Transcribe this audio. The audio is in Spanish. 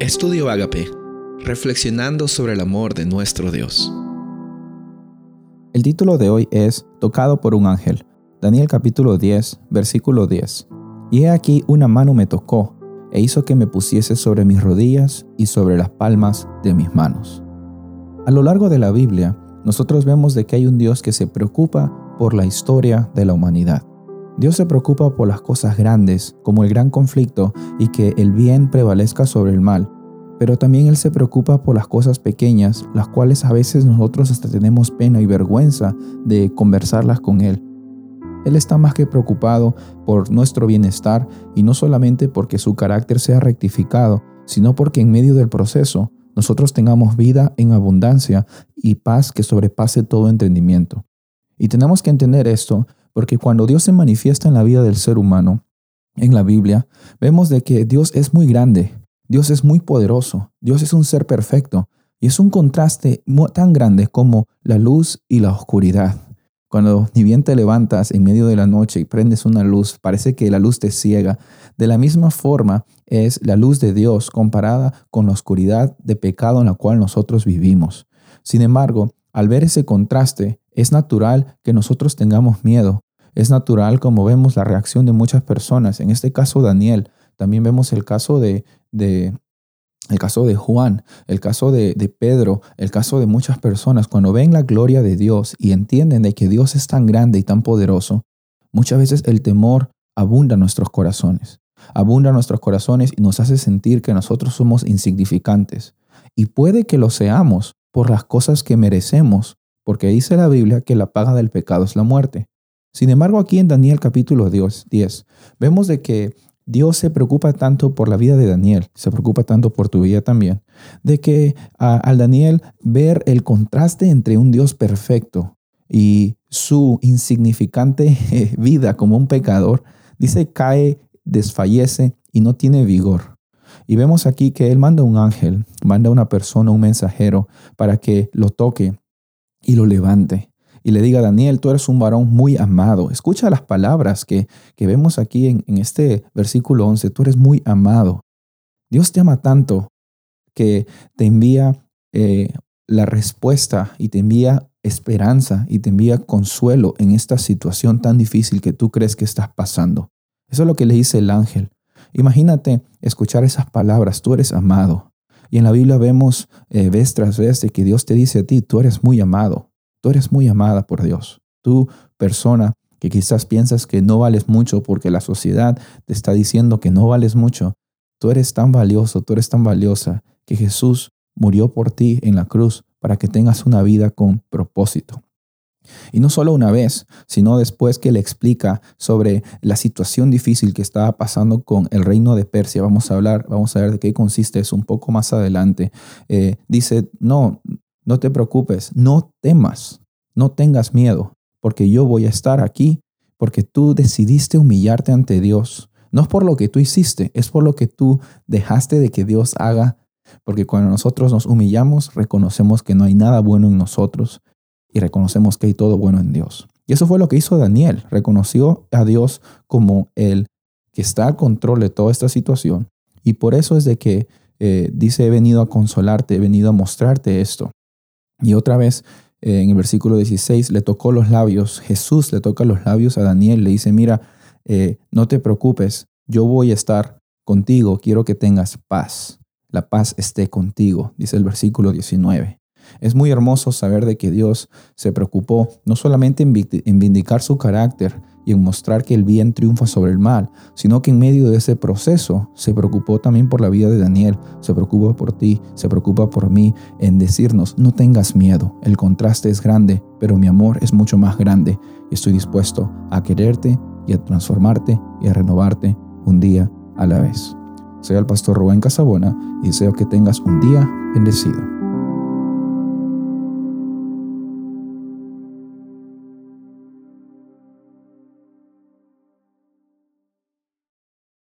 Estudio Agape, reflexionando sobre el amor de nuestro Dios. El título de hoy es Tocado por un ángel. Daniel capítulo 10, versículo 10. Y he aquí una mano me tocó e hizo que me pusiese sobre mis rodillas y sobre las palmas de mis manos. A lo largo de la Biblia, nosotros vemos de que hay un Dios que se preocupa por la historia de la humanidad. Dios se preocupa por las cosas grandes, como el gran conflicto, y que el bien prevalezca sobre el mal. Pero también Él se preocupa por las cosas pequeñas, las cuales a veces nosotros hasta tenemos pena y vergüenza de conversarlas con Él. Él está más que preocupado por nuestro bienestar y no solamente porque su carácter sea rectificado, sino porque en medio del proceso nosotros tengamos vida en abundancia y paz que sobrepase todo entendimiento. Y tenemos que entender esto porque cuando Dios se manifiesta en la vida del ser humano, en la Biblia, vemos de que Dios es muy grande, Dios es muy poderoso, Dios es un ser perfecto y es un contraste tan grande como la luz y la oscuridad. Cuando ni bien te levantas en medio de la noche y prendes una luz, parece que la luz te ciega. De la misma forma es la luz de Dios comparada con la oscuridad de pecado en la cual nosotros vivimos. Sin embargo, al ver ese contraste, es natural que nosotros tengamos miedo. Es natural como vemos la reacción de muchas personas. En este caso Daniel, también vemos el caso de, de el caso de Juan, el caso de, Pedro, el caso de muchas personas, cuando ven la gloria de Dios y entienden de que Dios es tan grande y tan poderoso, muchas veces el temor abunda en nuestros corazones. Abunda en nuestros corazones y nos hace sentir que nosotros somos insignificantes. Y puede que lo seamos por las cosas que merecemos porque dice la Biblia que la paga del pecado es la muerte. Sin embargo, aquí en Daniel capítulo 10, vemos de que Dios se preocupa tanto por la vida de Daniel, se preocupa tanto por tu vida también, de que al Daniel ver el contraste entre un Dios perfecto y su insignificante vida como un pecador, dice cae, desfallece y no tiene vigor. Y vemos aquí que él manda un ángel, manda una persona, un mensajero, para que lo toque y lo levante y le diga, Daniel, tú eres un varón muy amado. Escucha las palabras que, que vemos aquí en, en, este versículo 11, tú eres muy amado. Dios te ama tanto que te envía eh, la respuesta y te envía esperanza y te envía consuelo en esta situación tan difícil que tú crees que estás pasando. Eso es lo que le dice el ángel. Imagínate escuchar esas palabras, tú eres amado. Y en la Biblia vemos eh, tras vez que Dios te dice a ti, tú eres muy amado, tú eres muy amada por Dios. Tú, persona que quizás piensas que no vales mucho porque la sociedad te está diciendo que no vales mucho, tú eres tan valioso, tú eres tan valiosa que Jesús murió por ti en la cruz para que tengas una vida con propósito. Y no solo una vez, sino después que le explica sobre la situación difícil que estaba pasando con el reino de Persia. Vamos a hablar, vamos a ver de qué consiste eso un poco más adelante. Eh, dice, no, no te preocupes, no temas, no tengas miedo, porque yo voy a estar aquí, porque tú decidiste humillarte ante Dios. No es por lo que tú hiciste, es por lo que tú dejaste de que Dios haga porque cuando nosotros nos humillamos, reconocemos que no hay nada bueno en nosotros y reconocemos que hay todo bueno en Dios. Y eso fue lo que hizo Daniel. Reconoció a Dios como el que está al control de toda esta situación. Y por eso es de que eh, dice, he venido a consolarte, he venido a mostrarte esto. Y otra vez, eh, en el versículo 16, le tocó los labios. Jesús le toca los labios a Daniel. Le dice, mira, eh, no te preocupes, yo voy a estar contigo, quiero que tengas paz. La paz esté contigo, dice el versículo 19. Es muy hermoso saber de que Dios se preocupó no solamente en vindicar su carácter y en mostrar que el bien triunfa sobre el mal, sino que en medio de ese proceso se preocupó también por la vida de Daniel, se preocupa por ti, se preocupa por mí, en decirnos, no tengas miedo, el contraste es grande, pero mi amor es mucho más grande y estoy dispuesto a quererte y a transformarte y a renovarte un día a la vez. Soy el pastor Rubén Casabona y deseo que tengas un día bendecido.